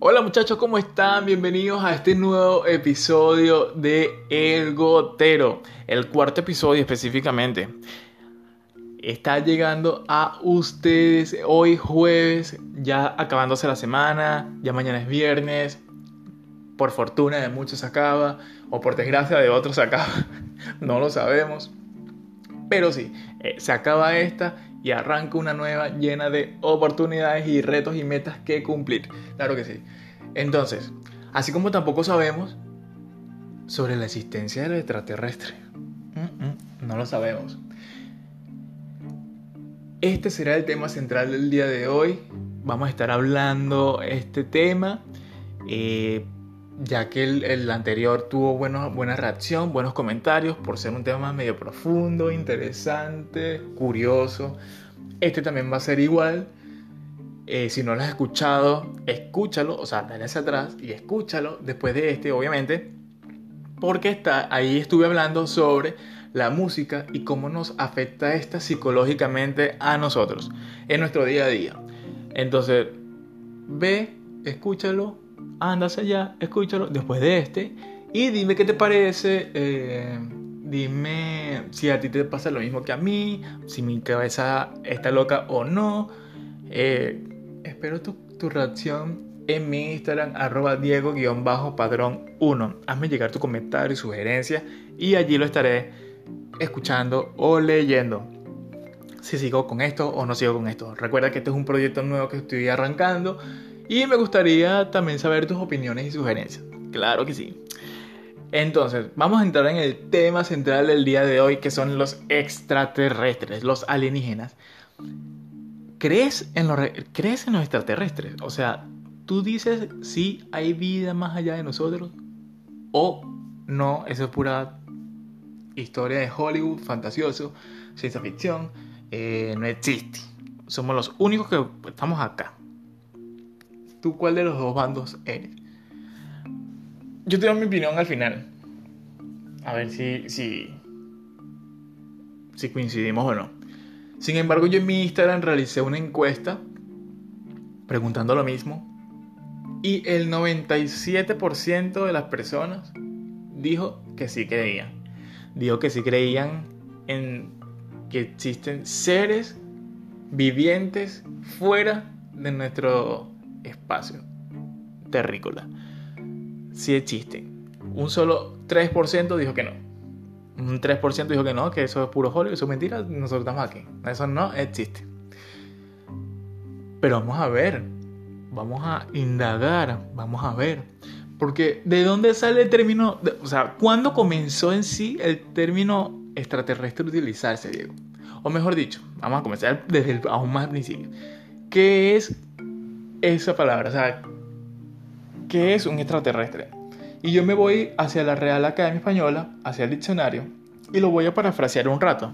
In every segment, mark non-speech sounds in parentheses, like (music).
Hola muchachos, ¿cómo están? Bienvenidos a este nuevo episodio de El Gotero, el cuarto episodio específicamente. Está llegando a ustedes hoy jueves, ya acabándose la semana, ya mañana es viernes, por fortuna de muchos acaba, o por desgracia de otros acaba, (laughs) no lo sabemos. Pero sí, eh, se acaba esta y arranca una nueva llena de oportunidades y retos y metas que cumplir. Claro que sí. Entonces, así como tampoco sabemos sobre la existencia del extraterrestre. no lo sabemos. Este será el tema central del día de hoy. Vamos a estar hablando este tema. Eh, ya que el, anterior tuvo buena reacción, buenos comentarios, por ser un tema medio profundo, interesante, curioso. Este también va a ser igual. Eh, si no lo has escuchado, escúchalo, o sea, dale atrás y escúchalo después de este, obviamente, porque está, ahí estuve hablando sobre la música y cómo nos afecta esta psicológicamente a nosotros en nuestro día a día. Entonces, ve, escúchalo, anda hacia allá, escúchalo después de este y dime qué te parece. Eh, dime si a ti te pasa lo mismo que a mí, si mi cabeza está loca o no. Eh, espero tu, tu, reacción en mi Instagram, arroba Diego-padrón 1. Hazme llegar tu comentario y sugerencia y allí lo estaré escuchando o leyendo. Si sigo con esto o no sigo con esto. Recuerda que este es un proyecto nuevo que estoy arrancando y me gustaría también saber tus opiniones y sugerencias. Claro que sí. Entonces, vamos a entrar en el tema central del día de hoy, que son los extraterrestres, los alienígenas. ¿Crees en los, ¿crees en los extraterrestres? O sea, tú dices si hay vida más allá de nosotros o no, eso es pura historia de Hollywood, fantasioso, ciencia ficción, eh, no existe. Somos los únicos que estamos acá. ¿Tú cuál de los dos bandos eres? Yo tengo mi opinión al final. A ver si, si, si coincidimos o no. Sin embargo, yo en mi Instagram realicé una encuesta preguntando lo mismo. Y el 97% de las personas dijo que sí creían. Dijo que sí creían en que existen seres vivientes fuera de nuestro espacio terrícola. Si existen. Un solo 3% dijo que no. Un 3% dijo que no, que eso es puro Hollywood, eso es mentira, nosotros estamos aquí. Eso no existe. Pero vamos a ver, vamos a indagar, vamos a ver. Porque ¿de dónde sale el término? o sea, ¿cuándo comenzó en sí el término extraterrestre a utilizarse, Diego? O mejor dicho, vamos a comenzar desde el aún más principio. ¿Qué es esa palabra, o sea, ¿qué es un extraterrestre? Y yo me voy hacia la Real Academia Española, hacia el diccionario, y lo voy a parafrasear un rato.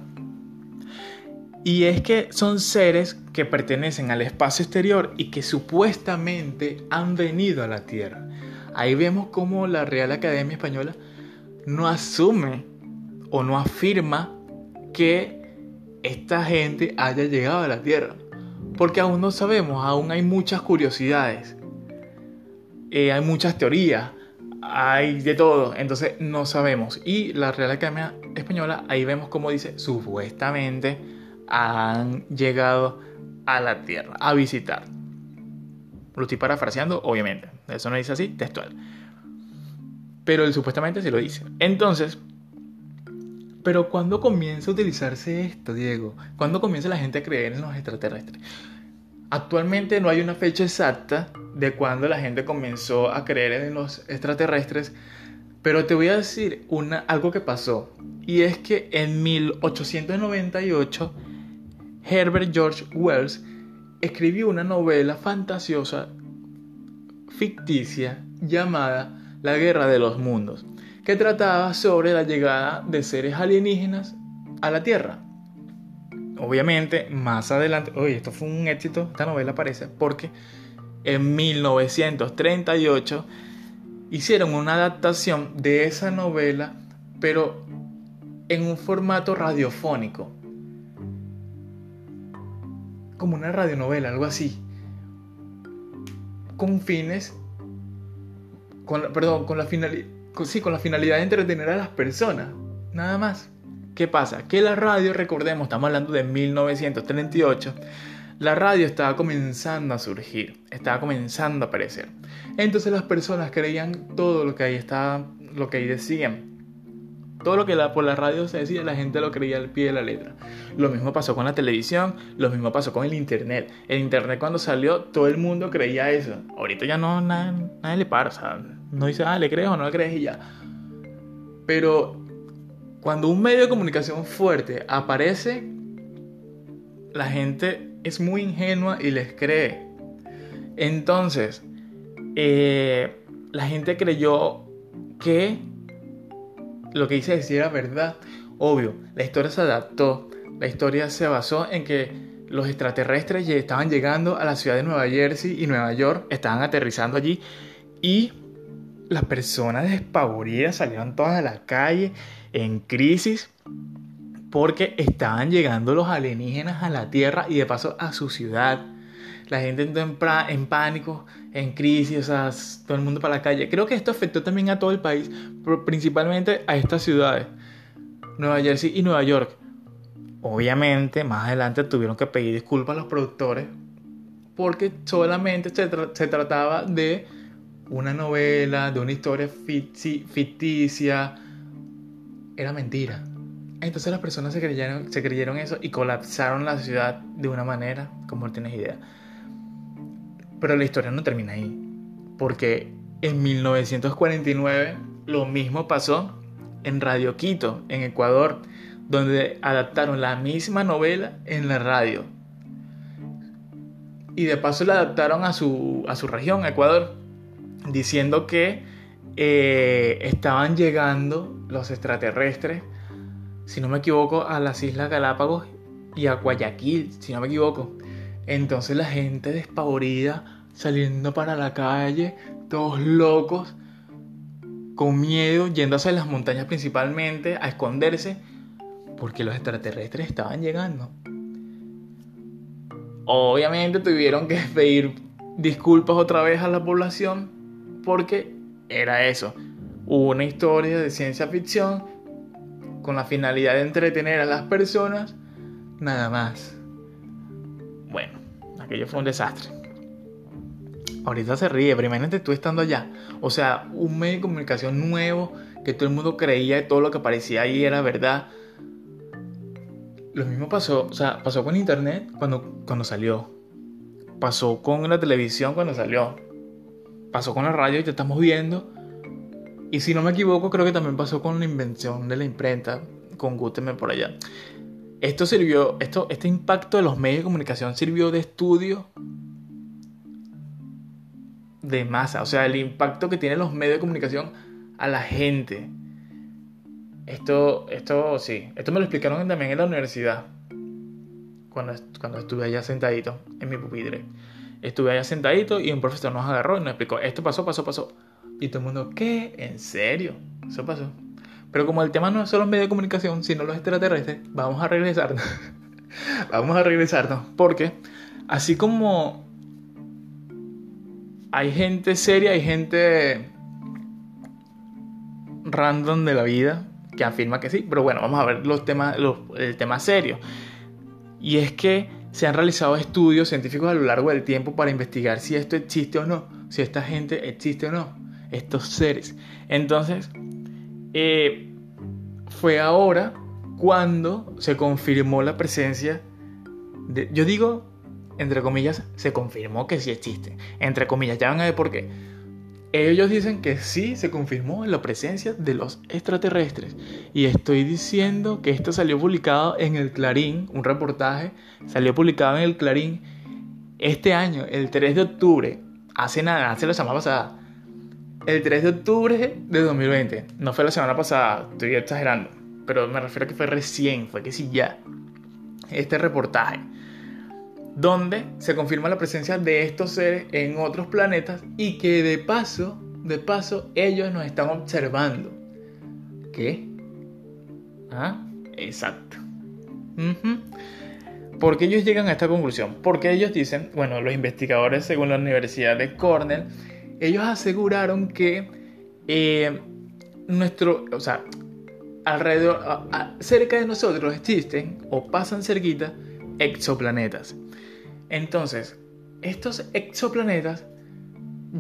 Y es que son seres que pertenecen al espacio exterior y que supuestamente han venido a la Tierra. Ahí vemos cómo la Real Academia Española no asume o no afirma que esta gente haya llegado a la Tierra porque aún no sabemos, aún hay muchas curiosidades, eh, hay muchas teorías, hay de todo, entonces no sabemos. Y la Real Academia Española, ahí vemos como dice, supuestamente han llegado a la Tierra a visitar. Lo estoy parafraseando, obviamente, eso no dice así, textual. Pero él supuestamente sí lo dice. Entonces, pero ¿cuándo comienza a utilizarse esto, Diego? ¿Cuándo comienza la gente a creer en los extraterrestres? Actualmente no hay una fecha exacta de cuándo la gente comenzó a creer en los extraterrestres, pero te voy a decir una, algo que pasó. Y es que en 1898 Herbert George Wells escribió una novela fantasiosa ficticia llamada La Guerra de los Mundos que trataba sobre la llegada de seres alienígenas a la Tierra. Obviamente, más adelante, oye, esto fue un éxito, esta novela parece, porque en 1938 hicieron una adaptación de esa novela, pero en un formato radiofónico. Como una radionovela, algo así. Con fines con, perdón, con la, finalidad, sí, con la finalidad de entretener a las personas, nada más. ¿Qué pasa? Que la radio, recordemos, estamos hablando de 1938, la radio estaba comenzando a surgir, estaba comenzando a aparecer. Entonces las personas creían todo lo que ahí estaba, lo que ahí decían. Todo lo que la, por la radio se decía, la gente lo creía al pie de la letra. Lo mismo pasó con la televisión, lo mismo pasó con el internet. El internet cuando salió, todo el mundo creía eso. Ahorita ya no, nadie le para, o sea, no dice, ah, le crees o no le crees y ya. Pero cuando un medio de comunicación fuerte aparece, la gente es muy ingenua y les cree. Entonces, eh, la gente creyó que lo que hice decir era verdad. Obvio, la historia se adaptó. La historia se basó en que los extraterrestres estaban llegando a la ciudad de Nueva Jersey y Nueva York, estaban aterrizando allí y las personas despavoridas salieron todas a la calle en crisis porque estaban llegando los alienígenas a la Tierra y de paso a su ciudad. La gente entró en, pánico, en crisis, o sea, todo el mundo para la calle. Creo que esto afectó también a todo el país, pero principalmente a estas ciudades, Nueva Jersey y Nueva York. Obviamente, más adelante tuvieron que pedir disculpas a los productores porque solamente se, se trataba de una novela, de una historia ficticia. Era mentira. Entonces las personas se creyeron, se creyeron eso y colapsaron la ciudad de una manera como no tienes idea. Pero la historia no termina ahí. Porque en 1949 lo mismo pasó en Radio Quito, en Ecuador, donde adaptaron la misma novela en la radio. Y de paso la adaptaron a su, a su región, Ecuador, diciendo que eh, estaban llegando los extraterrestres, si no me equivoco, a las Islas Galápagos y a Guayaquil, si no me equivoco. Entonces la gente despavorida saliendo para la calle, todos locos, con miedo, yendo hacia las montañas principalmente, a esconderse, porque los extraterrestres estaban llegando. Obviamente tuvieron que pedir disculpas otra vez a la población porque era eso, una historia de ciencia ficción con la finalidad de entretener a las personas, nada más. Bueno, aquello fue un desastre. Ahorita se ríe, pero imagínate tú estando allá. O sea, un medio de comunicación nuevo que todo el mundo creía que todo lo que aparecía ahí era verdad. Lo mismo pasó, o sea, pasó con internet cuando, cuando salió. Pasó con la televisión cuando salió pasó con la radio y te estamos viendo. Y si no me equivoco, creo que también pasó con la invención de la imprenta, con Gutenberg por allá. Esto sirvió, esto, este impacto de los medios de comunicación sirvió de estudio de masa, o sea, el impacto que tienen los medios de comunicación a la gente. Esto, esto sí, esto me lo explicaron también en la universidad, cuando, cuando estuve allá sentadito en mi pupitre. Estuve allá sentadito y un profesor nos agarró y nos explicó, esto pasó, pasó, pasó. Y todo el mundo, ¿qué? ¿En serio? Eso pasó. Pero como el tema no solo los medios de comunicación, sino los extraterrestres, vamos a regresarnos. (laughs) vamos a regresarnos. Porque así como hay gente seria, hay gente random de la vida que afirma que sí. Pero bueno, vamos a ver los temas, el tema serio. Y es que se han realizado estudios científicos a lo largo del tiempo para investigar si esto existe o no, si esta gente existe o no, estos seres. Entonces, eh, fue ahora cuando se confirmó la presencia de, yo digo, entre comillas, se confirmó que sí existe. Entre comillas, ya van a ver por qué ellos dicen que sí se confirmó la presencia de los extraterrestres. Y estoy diciendo que esto salió publicado en el Clarín, un reportaje, salió publicado en el Clarín este año, el 3 de octubre, hace nada, hace la semana pasada. El 3 de octubre de 2020, no fue la semana pasada, estoy exagerando, pero me refiero a que fue recién, fue que sí ya. Este reportaje donde se confirma la presencia de estos seres en otros planetas y que de paso, de paso, ellos nos están observando. ¿Qué? Ah, exacto. ¿Por qué ellos llegan a esta conclusión? Porque ellos dicen, bueno, los investigadores según la Universidad de Cornell, ellos aseguraron que eh, nuestro, o sea, alrededor, cerca de nosotros existen o pasan cerquita exoplanetas. Entonces, estos exoplanetas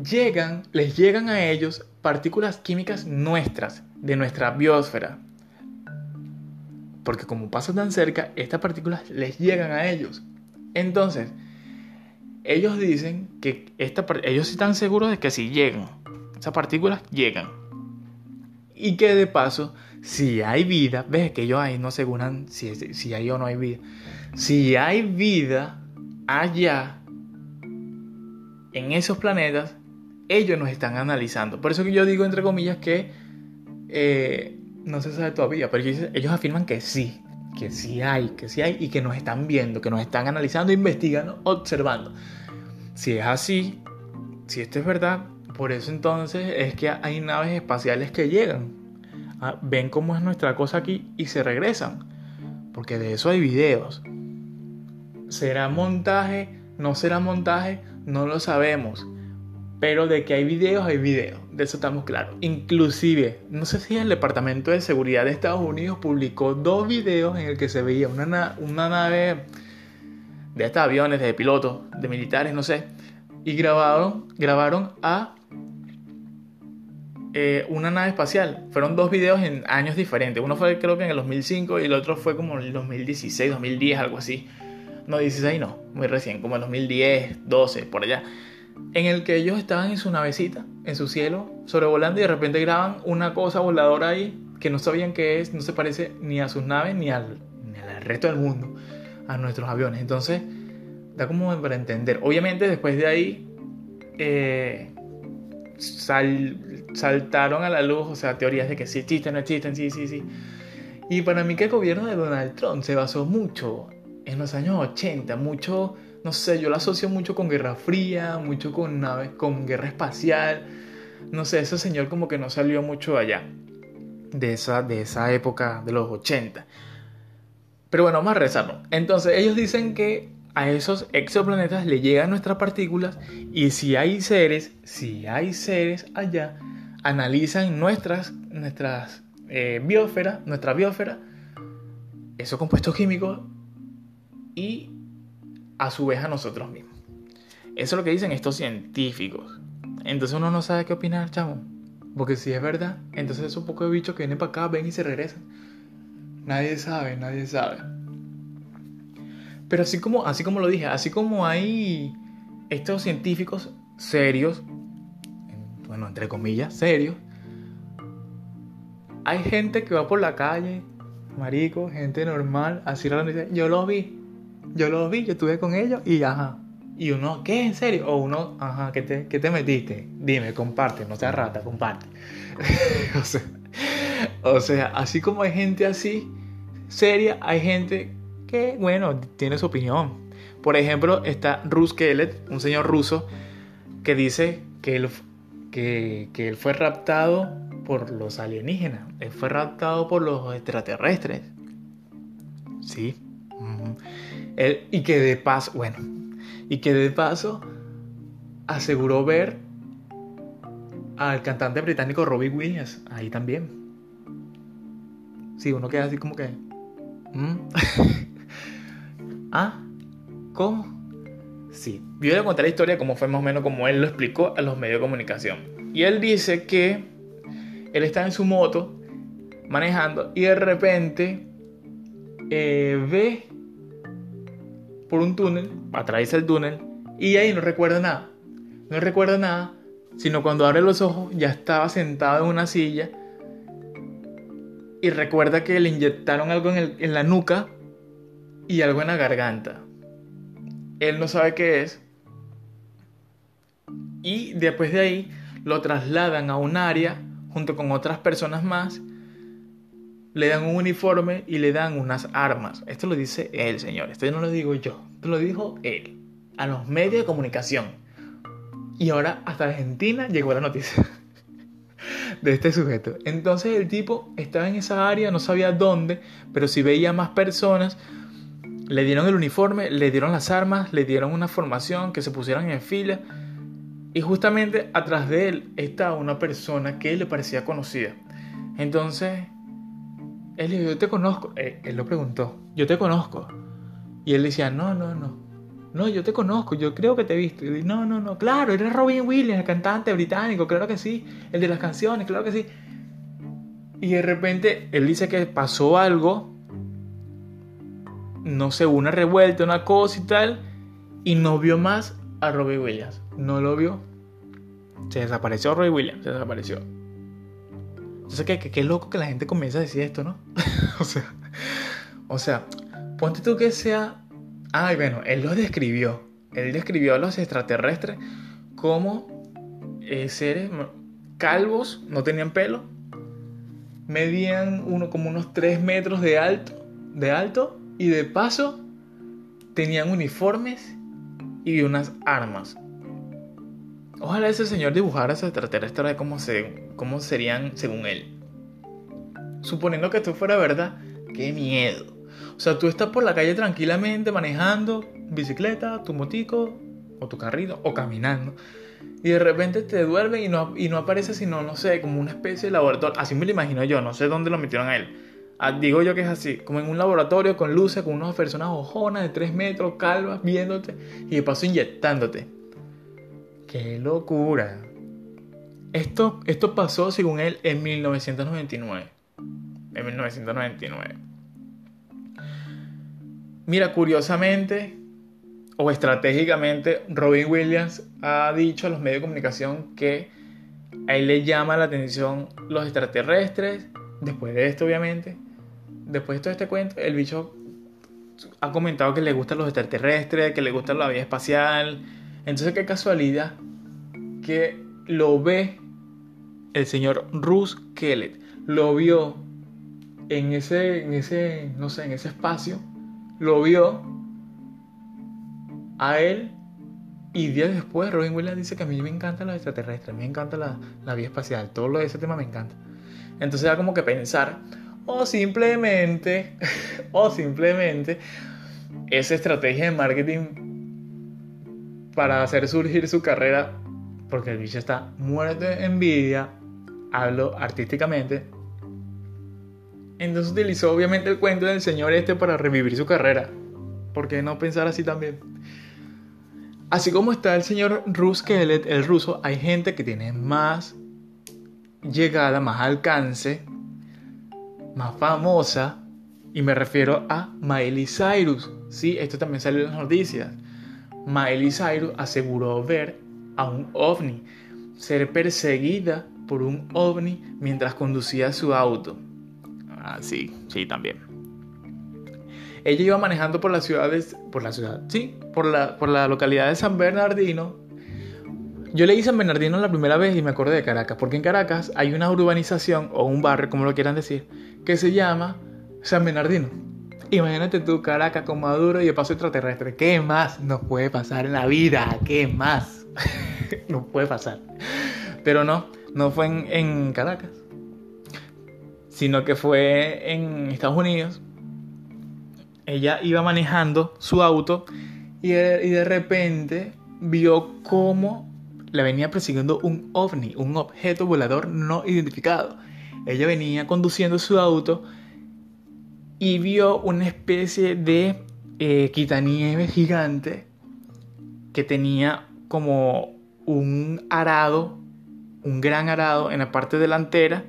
llegan, les llegan a ellos partículas químicas nuestras, de nuestra biosfera. Porque como pasan tan cerca, estas partículas les llegan a ellos. Entonces, ellos dicen que esta, ellos están seguros de que si llegan, esas partículas llegan. Y que de paso, si hay vida, ves que ellos ahí no aseguran si, si hay o no hay vida. Si hay vida allá, en esos planetas, ellos nos están analizando. Por eso que yo digo, entre comillas, que eh, no se sabe todavía, pero ellos, afirman que sí, que sí hay, que sí hay y que nos están viendo, que nos están analizando, investigando, observando. Si es así, si esto es verdad, por eso entonces es que hay naves espaciales que llegan, ah, ven cómo es nuestra cosa aquí y se regresan, porque de eso hay videos. ¿Será montaje? ¿No será montaje? No lo sabemos. Pero de que hay videos, hay videos. De eso estamos claros. Inclusive, no sé si el Departamento de Seguridad de Estados Unidos publicó dos videos en el que se veía una, una nave de estos aviones, de pilotos, de militares, no sé. Y grabaron, grabaron a eh, una nave espacial. Fueron dos videos en años diferentes. Uno fue creo que en el 2005 y el otro fue como en el 2016, 2010, algo así. No, 16 no, muy recién, como en 2010, 12, por allá en el que ellos estaban en su navecita, en su cielo, sobrevolando y de repente graban una cosa voladora ahí que no sabían qué es, no se parece ni a sus naves ni al, resto del mundo, a nuestros aviones. Entonces, da como para entender. Obviamente después de ahí eh, saltaron a la luz, o sea, teorías de que sí existen, no existen, sí, sí, sí. Y para mí que el gobierno de Donald Trump se basó mucho en los años 80, mucho no sé, yo lo asocio mucho con Guerra Fría, mucho con naves, con guerra espacial. No sé, ese señor como que no salió mucho allá, de esa, de esa época de los 80. Pero bueno, vamos a rezarlo. Entonces, ellos dicen que a esos exoplanetas le llegan nuestras partículas y si hay seres, si hay seres allá, analizan nuestras, nuestras eh, biosfera, nuestra biosfera, esos compuestos químicos y a su vez a nosotros mismos. Eso es lo que dicen estos científicos. Entonces uno no sabe qué opinar, chavo. Porque si es verdad, entonces esos pocos bichos que vienen para acá ven y se regresan. Nadie sabe, nadie sabe. Pero así como, así como lo dije, así como hay estos científicos serios, bueno, entre comillas, serios, hay gente que va por la calle, marico, gente normal, así dice, yo lo vi, yo los vi, yo estuve con ellos y ajá. Y uno, ¿qué? ¿En serio? O uno, ajá, ¿qué te, qué te metiste? Dime, comparte, no seas rata, comparte. (laughs) o, sea, o sea, así como hay gente así, seria, hay gente que, bueno, tiene su opinión. Por ejemplo, está Rus Kelet, un señor ruso, que dice que él, que, que él fue raptado por los alienígenas. Él fue raptado por los extraterrestres. Sí y que de paso, bueno, y que de paso aseguró ver al cantante británico Robbie Williams ahí también. Sí, uno queda así como que... ¿Mm? (laughs) ¿Ah? ¿Cómo? Sí, yo a contar la historia como fue más o menos como él lo explicó a los medios de comunicación. Y él dice que él está en su moto manejando y de repente eh, ve por un túnel, atraviesa el túnel y ahí no recuerda nada. No recuerda nada, sino cuando abre los ojos ya estaba sentado en una silla y recuerda que le inyectaron algo en, en la nuca y algo en la garganta. Él no sabe qué es. Y después de ahí lo trasladan a un área junto con otras personas más le dan un uniforme y le dan unas armas. Esto lo dice él, señor. Esto no lo digo yo. Esto lo dijo él. A los medios de comunicación. Y ahora hasta Argentina llegó la noticia (laughs) de este sujeto. Entonces el tipo estaba en esa área, no sabía dónde, pero si veía más personas, le dieron el uniforme, le dieron las armas, le dieron una formación, que se pusieran en fila. Y justamente atrás de él estaba una persona que le parecía conocida. Entonces, él dijo, yo te conozco. Eh, él lo preguntó, yo te conozco. Y él decía, no, no, no. No, yo te conozco, yo creo que te he visto. Y no, no, no, claro, eres Robin Williams, el cantante británico, claro que sí. El de las canciones, claro que sí. Y de repente él dice que pasó algo, no sé, una revuelta, una cosa y tal, y no vio más a Robin Williams. No lo vio. Se desapareció Robin Williams, se desapareció. Entonces, qué, qué, loco que la gente comienza a decir esto, ¿no? (laughs) o sea, o sea, ponte tú que sea... Ay, bueno, él lo describió. Él describió a los extraterrestres como eh, seres calvos, no tenían pelo, medían uno como unos 3 metros de alto, de alto y de paso tenían uniformes y unas armas. Ojalá ese señor dibujara ese extraterrestre de cómo, se, cómo serían según él. Suponiendo que esto fuera verdad, qué miedo. O sea, tú estás por la calle tranquilamente manejando bicicleta, tu motico o tu carrito o caminando. Y de repente te duerme y no, y no aparece sino, no sé, como una especie de laboratorio. Así me lo imagino yo, no sé dónde lo metieron a él. Ah, digo yo que es así, como en un laboratorio con luces, con unas personas ojonas de 3 metros, calvas, viéndote y de paso inyectándote. ¡Qué locura! Esto, esto pasó, según él, en 1999. En 1999. Mira, curiosamente o estratégicamente, Robin Williams ha dicho a los medios de comunicación que a él le llama la atención los extraterrestres. Después de esto, obviamente, después de todo este cuento, el bicho ha comentado que le gustan los extraterrestres, que le gusta la vida espacial, entonces, qué casualidad que lo ve el señor Russ Kellett. Lo vio en ese, en ese, no sé, en ese espacio. Lo vio a él y días después Robin Williams dice que a mí me encanta los extraterrestres, me encanta la, la vida espacial, todo lo de ese tema me encanta. Entonces era como que pensar, o simplemente, (laughs) o simplemente, esa estrategia de marketing para hacer surgir su carrera, porque el bicho está muerto de envidia, hablo artísticamente. Entonces utilizó obviamente el cuento del señor este para revivir su carrera. ¿Por qué no pensar así también? Así como está el señor Rus Kellett, el ruso, hay gente que tiene más llegada, más alcance, más famosa, y me refiero a Miley Cyrus. Sí, esto también salió en las noticias. Miley Cyrus aseguró ver a un ovni, ser perseguida por un ovni mientras conducía su auto. Ah, sí, sí, también. Ella iba manejando por la ciudad, por la ciudad, sí, por la, por la localidad de San Bernardino. Yo leí San Bernardino la primera vez y me acordé de Caracas, porque en Caracas hay una urbanización o un barrio, como lo quieran decir, que se llama San Bernardino. Imagínate tú, Caracas con Maduro y el paso extraterrestre. ¿Qué más nos puede pasar en la vida? ¿Qué más (laughs) nos puede pasar? Pero no, no fue en, Caracas, sino que fue en Estados Unidos. Ella iba manejando su auto y de, repente vio cómo le venía persiguiendo un ovni, un objeto volador no identificado. Ella venía conduciendo su auto y vio una especie de eh, quitanieves gigante que tenía como un arado, un gran arado en la parte delantera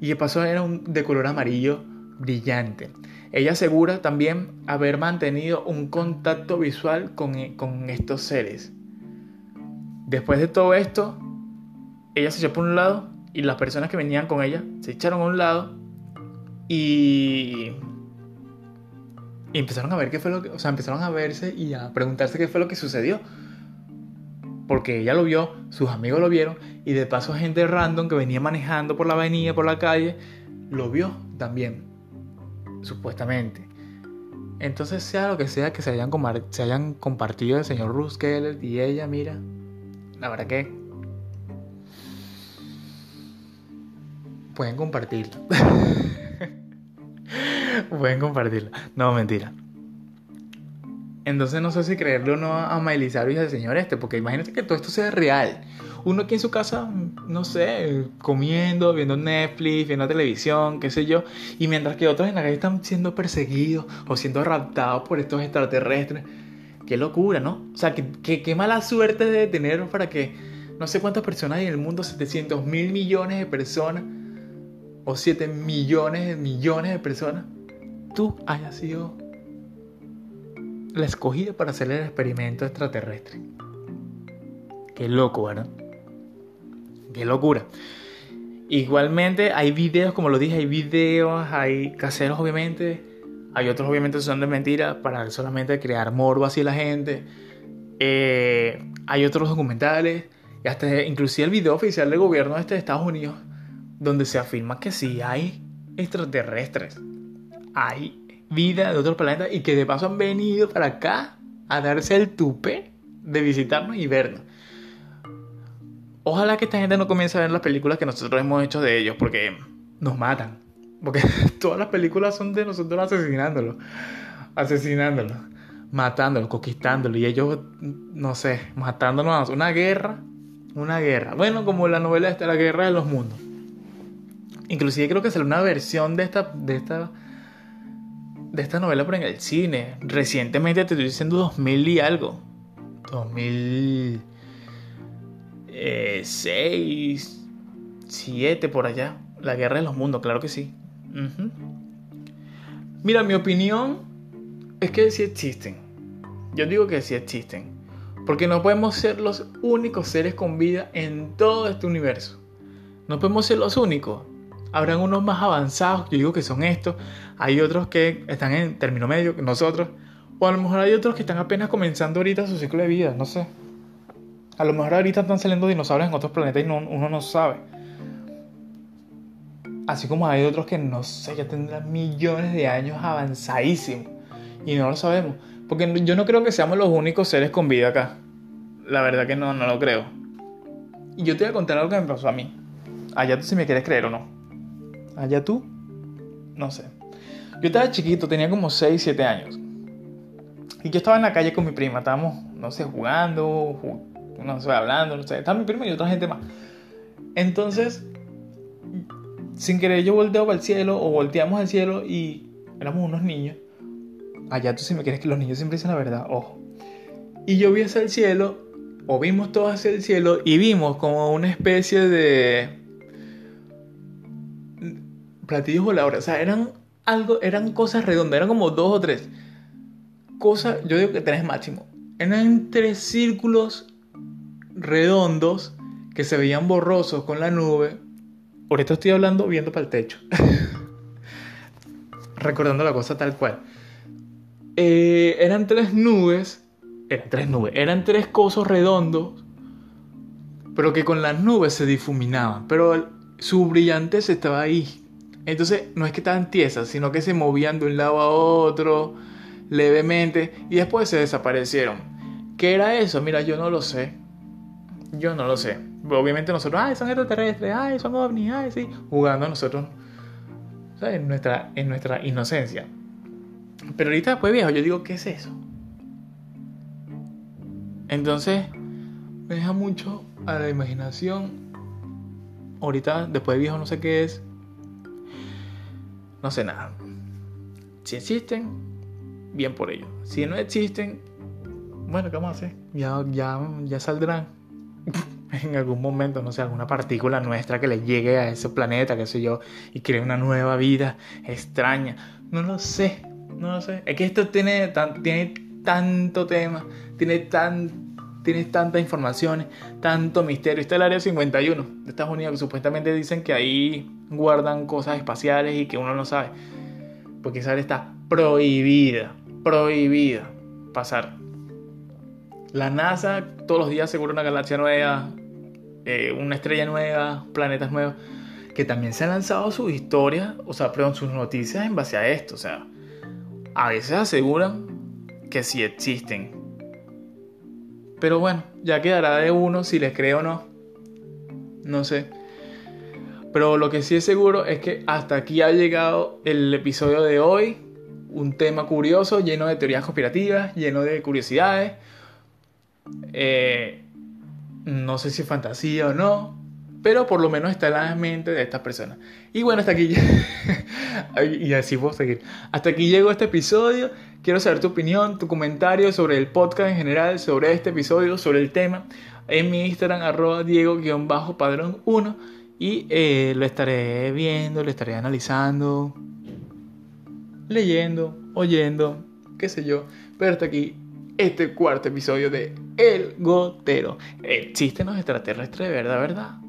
y que pasó era un, de color amarillo brillante. Ella asegura también haber mantenido un contacto visual con, eh, con estos seres. Después de todo esto, ella se echó por un lado y las personas que venían con ella se echaron a un lado y y empezaron a ver qué fue lo que, o sea, empezaron a verse y a preguntarse qué fue lo que sucedió. Porque ella lo vio, sus amigos lo vieron y de paso gente random que venía manejando por la avenida, por la calle, lo vio también, supuestamente. Entonces, sea lo que sea que se hayan, se hayan compartido el señor Ruth Keller y ella, mira, la verdad que pueden compartirlo. (laughs) Pueden compartirla. No, mentira. Entonces no sé si creerlo o no a Miley Cyrus y al señor este, porque imagínate que todo esto sea real. Uno aquí en su casa, no sé, comiendo, viendo Netflix, viendo televisión, qué sé yo, y mientras que otros en la calle están siendo perseguidos o siendo raptados por estos extraterrestres. Qué locura, ¿no? O sea, qué, qué, mala suerte de tener para que no sé cuántas personas hay en el mundo, 700 mil millones de personas, o 7 millones de millones de personas, tú hayas sido la escogida para hacer el experimento extraterrestre. Qué loco, ¿verdad? Qué locura. Igualmente hay videos, como lo dije, hay videos, hay caseros obviamente, hay otros obviamente que son de mentira para solamente crear morbo así la gente. Eh, hay otros documentales y hasta inclusive el video oficial del gobierno este de Estados Unidos donde se afirma que sí hay extraterrestres. Hay vida de otros planetas y que de paso han venido para acá a darse el tupe de visitarnos y vernos. Ojalá que esta gente no comience a ver las películas que nosotros hemos hecho de ellos porque nos matan. Porque (laughs) todas las películas son de nosotros asesinándolos. Asesinándolos. Matándolos, conquistándolos. Y ellos, no sé, matándonos. Una guerra. Una guerra. Bueno, como la novela esta, La Guerra de los Mundos. Inclusive creo que salió una versión de esta, de esta de esta novela pero en el cine. Recientemente te estoy diciendo 2000 y algo. 2006, 7 por allá. La guerra de los mundos, claro que sí. Mira, mi opinión es que sí existen. Yo digo que sí existen. Porque no podemos ser los únicos seres con vida en todo este universo. No podemos ser los únicos habrán unos más avanzados, yo digo que son estos, hay otros que están en término medio, nosotros, o a lo mejor hay otros que están apenas comenzando ahorita su ciclo de vida, no sé. A lo mejor ahorita están saliendo dinosaurios en otros planetas y uno no sabe. Así como hay otros que no sé, ya tendrán millones de años avanzadísimos y no lo sabemos. Porque yo no creo que seamos los únicos seres con vida acá. La verdad que no, no lo creo. Y yo te voy a contar algo que me pasó a mí. Allá tú si me quieres creer o no. Allá tú, no sé. Yo estaba chiquito, tenía como 6, 7 años. Y yo estaba en la calle con mi prima, estábamos, no sé, jugando, no sé, hablando, no sé. Estaba mi prima y otra gente más. Entonces, sin querer yo volteo al cielo o volteamos al cielo y éramos unos niños. Allá tú si me quieres que los niños siempre dicen la verdad, ojo. Y yo vi hacia el cielo, o vimos todos hacia el cielo y vimos como una especie de platillos voladores. O sea, eran algo, eran cosas redondas, eran como dos o tres. Cosas, yo digo que tres máximo. Eran tres círculos redondos que se veían borrosos con la nube. Ahorita estoy hablando viendo para el techo. (laughs) Recordando la cosa tal cual. Eh, eran tres nubes. Eran tres nubes. Eran tres cosos redondos. Pero que con las nubes se difuminaban. Pero su brillantez estaba ahí. Entonces no es que estaban tiesas, sino que se movían de un lado a otro levemente y después se desaparecieron. ¿Qué era eso? Mira, yo no lo sé. Yo no lo sé. Obviamente nosotros, ay, son extraterrestres, ay, son ovnis, ay, sí. Jugando nosotros, ¿sabes? En nuestra, en nuestra inocencia. Pero ahorita después viejo, yo digo, ¿qué es eso? Entonces, me deja mucho a la imaginación. Ahorita, después de viejo, no sé qué es no sé nada. Si existen, bien por ello. Si no existen, bueno, ¿qué vamos a hacer? Ya, ya, ya saldrán (laughs) en algún momento, no sé, alguna partícula nuestra que le llegue a ese planeta, qué sé yo, y cree una nueva vida extraña. No lo sé, no lo sé. Es que esto tiene, tan, tiene tanto tema, tiene tan tienes tanta información, tanto misterio. Está el área 51 de Estados Unidos, que supuestamente dicen que ahí guardan cosas espaciales y que uno no sabe. Porque esa área está prohibida, prohibida pasar. La NASA todos los días asegura una galaxia nueva, eh, una estrella nueva, planetas nuevos, que también se han lanzado sus historias, o sea, perdón, sus noticias en base a esto. O sea, a veces aseguran que sí existen, pero bueno, ya quedará de uno si les creo o no. No sé. Pero lo que sí es seguro es que hasta aquí ha llegado el episodio de hoy. un tema curioso, lleno de teorías conspirativas, lleno de curiosidades. Eh, no sé si es fantasía o no, pero por lo menos está en la mente de estas personas. Y bueno, hasta aquí. (laughs) y así puedo seguir. Hasta aquí llegó este episodio. Quiero saber tu opinión, tu comentario sobre el podcast en general, sobre este episodio, sobre el tema. En mi Instagram, arroba Diego-Padrón1. Y eh, lo estaré viendo, lo estaré analizando, leyendo, oyendo, qué sé yo. Pero hasta aquí este cuarto episodio de El Gotero. ¿Existen los extraterrestres verdad, verdad?